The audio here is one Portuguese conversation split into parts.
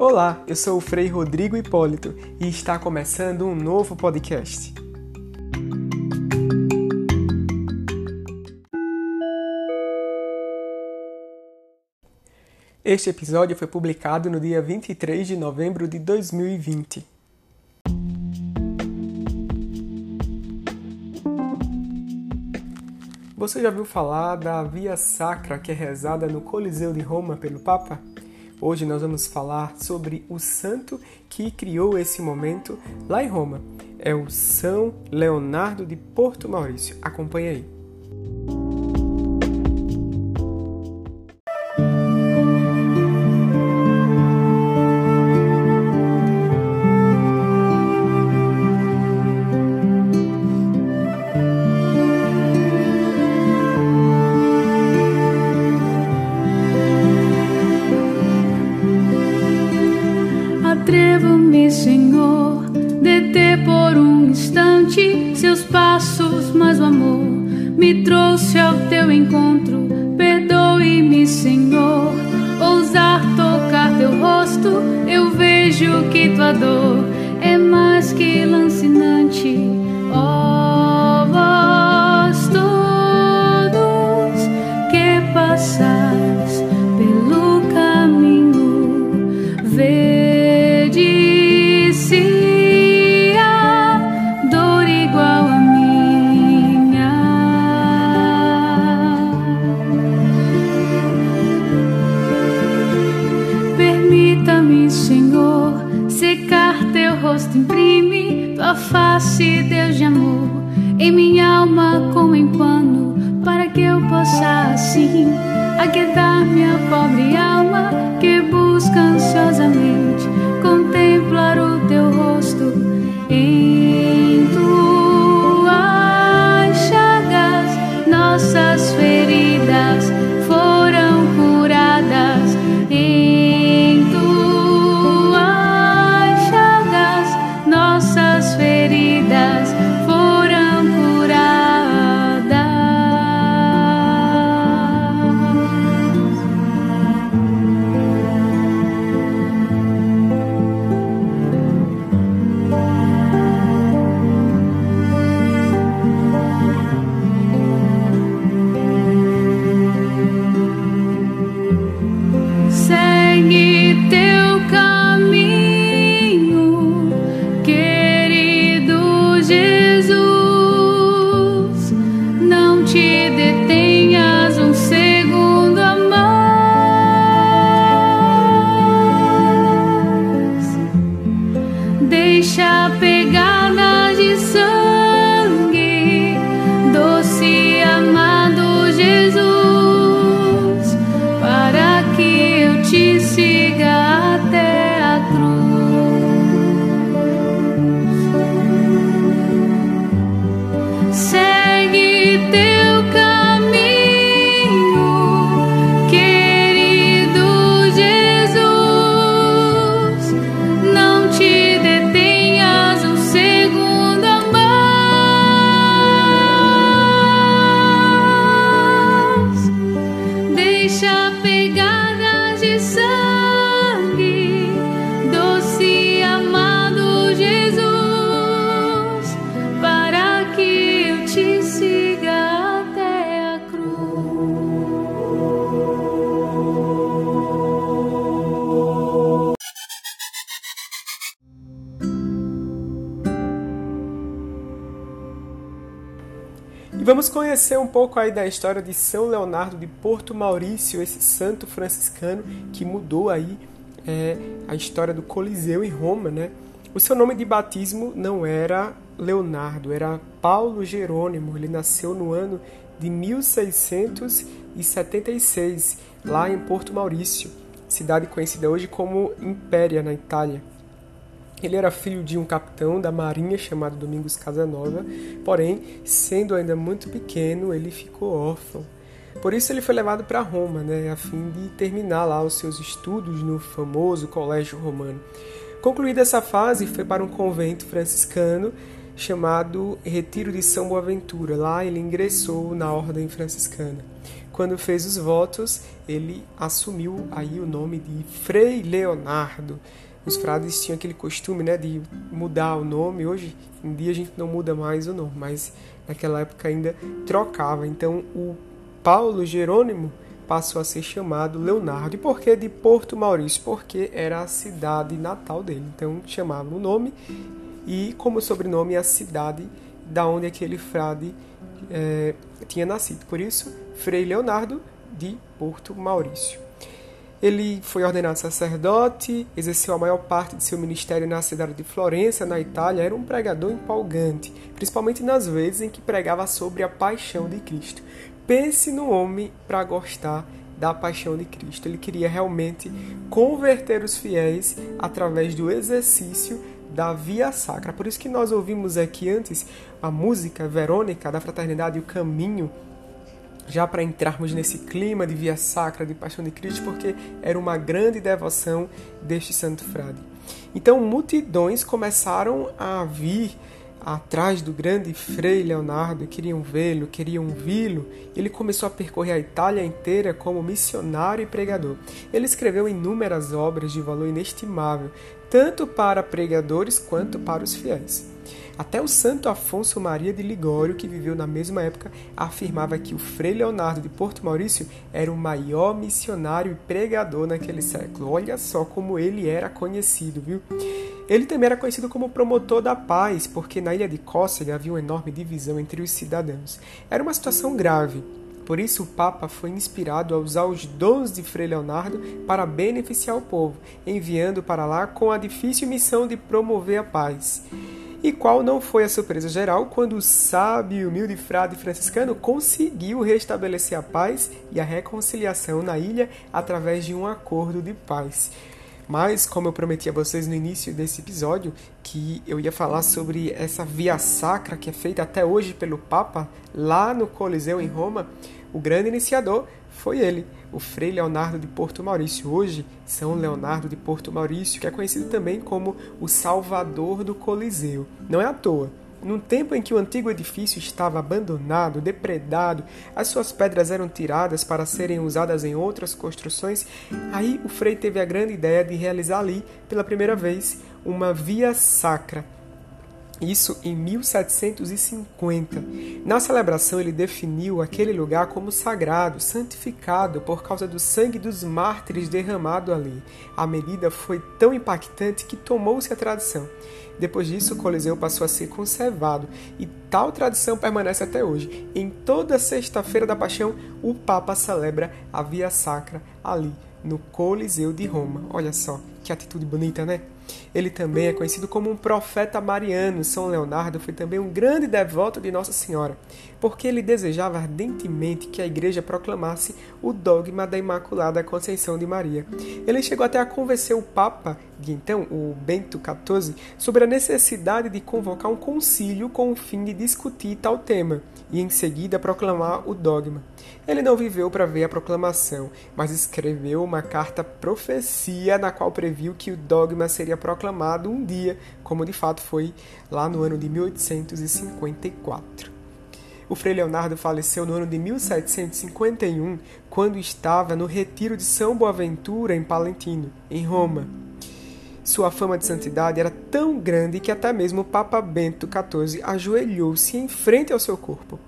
Olá, eu sou o Frei Rodrigo Hipólito e está começando um novo podcast. Este episódio foi publicado no dia 23 de novembro de 2020. Você já viu falar da Via Sacra que é rezada no Coliseu de Roma pelo Papa? Hoje nós vamos falar sobre o santo que criou esse momento lá em Roma. É o São Leonardo de Porto Maurício. Acompanhe aí. Possa assim aquietar minha pobre alma que busca ansiosamente contemplar o teu rosto em vamos conhecer um pouco aí da história de São Leonardo de Porto Maurício, esse santo franciscano que mudou aí é, a história do Coliseu em Roma, né? O seu nome de batismo não era Leonardo, era Paulo Jerônimo. Ele nasceu no ano de 1676, lá em Porto Maurício, cidade conhecida hoje como Impéria, na Itália. Ele era filho de um capitão da marinha chamado Domingos Casanova, porém, sendo ainda muito pequeno, ele ficou órfão. Por isso ele foi levado para Roma, né, a fim de terminar lá os seus estudos no famoso Colégio Romano. Concluída essa fase, foi para um convento franciscano chamado Retiro de São Boaventura. Lá ele ingressou na ordem franciscana. quando fez os votos, ele assumiu aí o nome de Frei Leonardo. Os frades tinham aquele costume, né, de mudar o nome. Hoje em dia a gente não muda mais o nome, mas naquela época ainda trocava. Então o Paulo Jerônimo passou a ser chamado Leonardo. E por que de Porto Maurício? Porque era a cidade natal dele. Então chamava o nome e como sobrenome a cidade da onde aquele frade é, tinha nascido. Por isso, Frei Leonardo de Porto Maurício. Ele foi ordenado sacerdote, exerceu a maior parte de seu ministério na cidade de Florença, na Itália. Era um pregador empolgante, principalmente nas vezes em que pregava sobre a paixão de Cristo. Pense no homem para gostar da paixão de Cristo. Ele queria realmente converter os fiéis através do exercício da via sacra. Por isso que nós ouvimos aqui antes a música Verônica da Fraternidade e o Caminho, já para entrarmos nesse clima de via sacra, de paixão de Cristo, porque era uma grande devoção deste santo frade. Então, multidões começaram a vir atrás do grande Frei Leonardo, queriam vê-lo, queriam vi-lo. Ele começou a percorrer a Itália inteira como missionário e pregador. Ele escreveu inúmeras obras de valor inestimável, tanto para pregadores quanto para os fiéis. Até o santo Afonso Maria de Ligório, que viveu na mesma época, afirmava que o Frei Leonardo de Porto Maurício era o maior missionário e pregador naquele século. Olha só como ele era conhecido, viu? Ele também era conhecido como promotor da paz, porque na ilha de Cócega havia uma enorme divisão entre os cidadãos. Era uma situação grave. Por isso, o Papa foi inspirado a usar os dons de Frei Leonardo para beneficiar o povo, enviando para lá com a difícil missão de promover a paz. E qual não foi a surpresa geral quando o sábio e humilde frade franciscano conseguiu restabelecer a paz e a reconciliação na ilha através de um acordo de paz. Mas, como eu prometi a vocês no início desse episódio, que eu ia falar sobre essa via sacra que é feita até hoje pelo Papa lá no Coliseu em Roma, o grande iniciador foi ele, o Frei Leonardo de Porto Maurício, hoje São Leonardo de Porto Maurício, que é conhecido também como o Salvador do Coliseu. Não é à toa. Num tempo em que o antigo edifício estava abandonado, depredado, as suas pedras eram tiradas para serem usadas em outras construções, aí o Frei teve a grande ideia de realizar ali, pela primeira vez, uma via sacra, isso em 1750. Na celebração, ele definiu aquele lugar como sagrado, santificado por causa do sangue dos mártires derramado ali. A medida foi tão impactante que tomou-se a tradição. Depois disso, o Coliseu passou a ser conservado e tal tradição permanece até hoje. Em toda sexta-feira da Paixão, o Papa celebra a Via Sacra ali no Coliseu de Roma. Olha só que atitude bonita, né? Ele também é conhecido como um profeta mariano. São Leonardo foi também um grande devoto de Nossa Senhora, porque ele desejava ardentemente que a igreja proclamasse o dogma da Imaculada Conceição de Maria. Ele chegou até a convencer o Papa de então, o Bento XIV, sobre a necessidade de convocar um concílio com o fim de discutir tal tema e em seguida proclamar o dogma. Ele não viveu para ver a proclamação, mas escreveu uma carta profecia na qual previu que o dogma seria proclamado um dia, como de fato foi lá no ano de 1854. O Frei Leonardo faleceu no ano de 1751, quando estava no retiro de São Boaventura, em Palentino, em Roma. Sua fama de santidade era tão grande que até mesmo o Papa Bento XIV ajoelhou-se em frente ao seu corpo.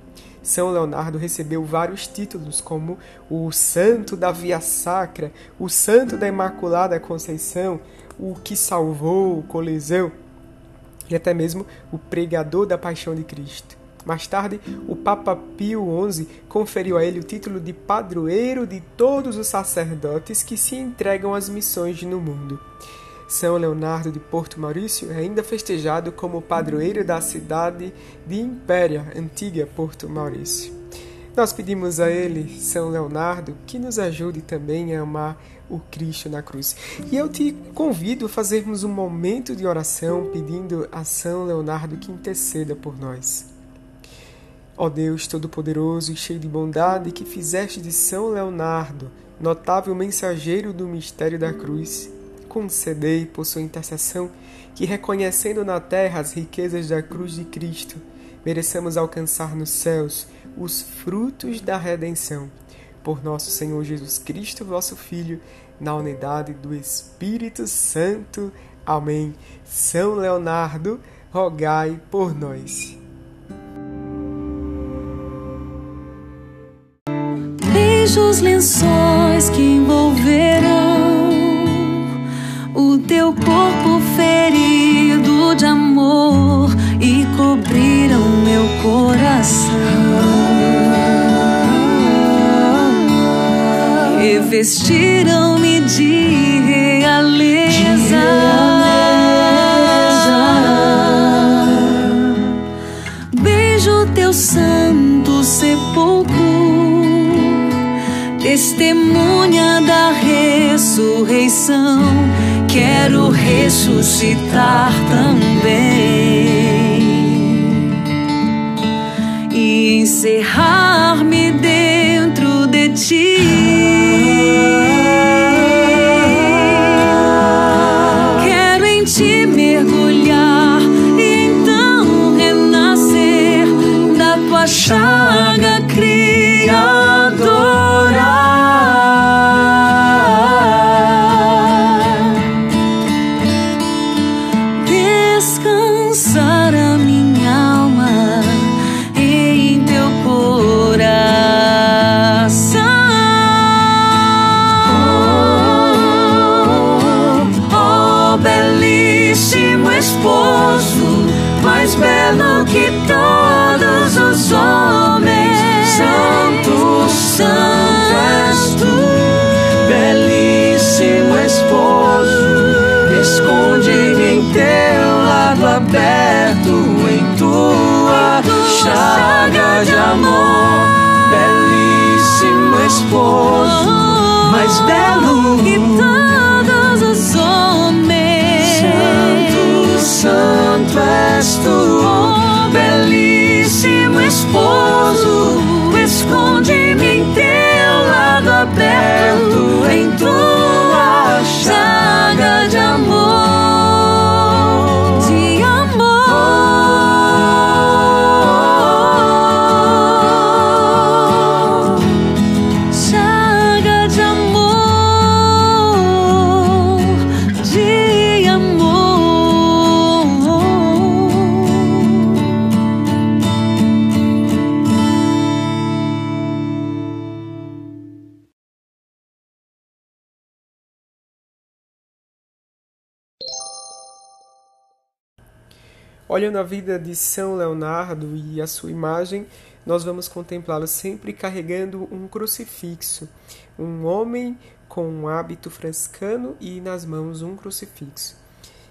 São Leonardo recebeu vários títulos, como o Santo da Via Sacra, o Santo da Imaculada Conceição, o que salvou o Coliseu e até mesmo o pregador da Paixão de Cristo. Mais tarde, o Papa Pio XI conferiu a ele o título de padroeiro de todos os sacerdotes que se entregam às missões no mundo. São Leonardo de Porto Maurício é ainda festejado como padroeiro da cidade de Impéria, antiga Porto Maurício. Nós pedimos a ele, São Leonardo, que nos ajude também a amar o Cristo na cruz. E eu te convido a fazermos um momento de oração pedindo a São Leonardo que interceda por nós. Ó Deus Todo-Poderoso e cheio de bondade, que fizeste de São Leonardo, notável mensageiro do mistério da cruz, concedei por sua intercessão que, reconhecendo na terra as riquezas da cruz de Cristo, mereçamos alcançar nos céus os frutos da redenção. por nosso Senhor Jesus Cristo, vosso Filho, na unidade do Espírito Santo. Amém. São Leonardo, rogai por nós. Beijos os lençóis que envolverão o teu corpo ferido de amor e cobriram meu coração. Revestiram-me de realeza. Beijo teu santo sepulcro, testemunha da ressurreição. Ressuscitar também e encerrar-me dentro de ti. amor, belíssimo esposo, mais belo que tu. Olhando a vida de São Leonardo e a sua imagem, nós vamos contemplá-lo sempre carregando um crucifixo, um homem com um hábito franciscano e nas mãos um crucifixo.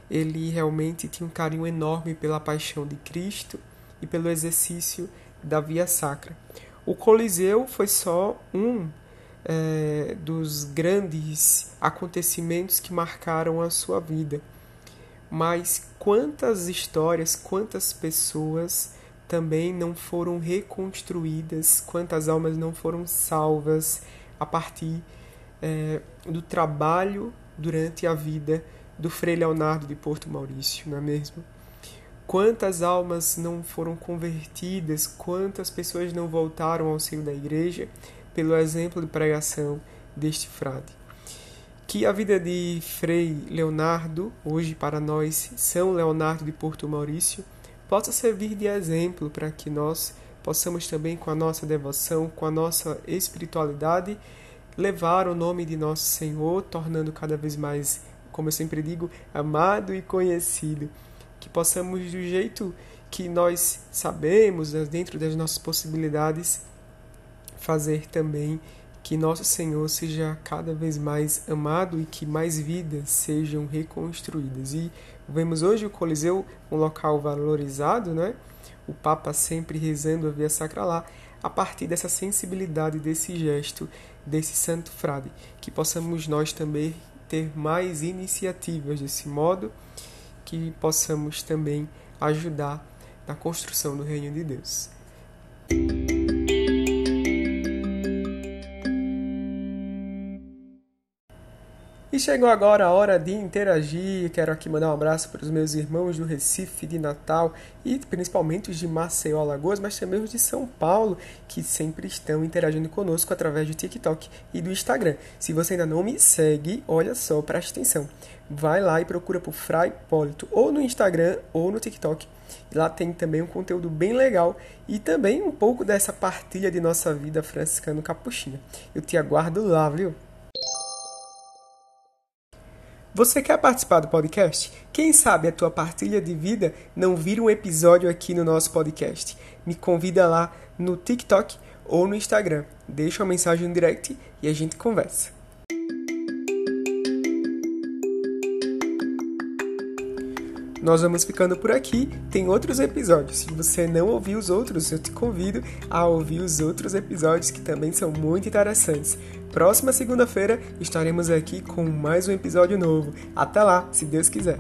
Ele realmente tinha um carinho enorme pela paixão de Cristo e pelo exercício da via sacra. O Coliseu foi só um é, dos grandes acontecimentos que marcaram a sua vida mas quantas histórias, quantas pessoas também não foram reconstruídas, quantas almas não foram salvas a partir é, do trabalho durante a vida do Frei Leonardo de Porto Maurício, não é mesmo? Quantas almas não foram convertidas, quantas pessoas não voltaram ao seio da igreja pelo exemplo de pregação deste frade. Que a vida de Frei Leonardo, hoje para nós, São Leonardo de Porto Maurício, possa servir de exemplo para que nós possamos também, com a nossa devoção, com a nossa espiritualidade, levar o nome de nosso Senhor, tornando cada vez mais, como eu sempre digo, amado e conhecido. Que possamos, do jeito que nós sabemos, né, dentro das nossas possibilidades, fazer também que nosso Senhor seja cada vez mais amado e que mais vidas sejam reconstruídas. E vemos hoje o Coliseu um local valorizado, né? O Papa sempre rezando a via sacra lá, a partir dessa sensibilidade, desse gesto, desse santo frade, que possamos nós também ter mais iniciativas desse modo, que possamos também ajudar na construção do reino de Deus. E chegou agora a hora de interagir. Quero aqui mandar um abraço para os meus irmãos do Recife, de Natal e principalmente os de Maceió, Alagoas, mas também os de São Paulo, que sempre estão interagindo conosco através do TikTok e do Instagram. Se você ainda não me segue, olha só, preste atenção. Vai lá e procura por Fray Polito, ou no Instagram ou no TikTok. Lá tem também um conteúdo bem legal e também um pouco dessa partilha de nossa vida franciscano capuchinha. Eu te aguardo lá, viu? Você quer participar do podcast? Quem sabe a tua partilha de vida não vira um episódio aqui no nosso podcast? Me convida lá no TikTok ou no Instagram. Deixa uma mensagem no direct e a gente conversa. Nós vamos ficando por aqui. Tem outros episódios. Se você não ouviu os outros, eu te convido a ouvir os outros episódios que também são muito interessantes. Próxima segunda-feira estaremos aqui com mais um episódio novo. Até lá, se Deus quiser.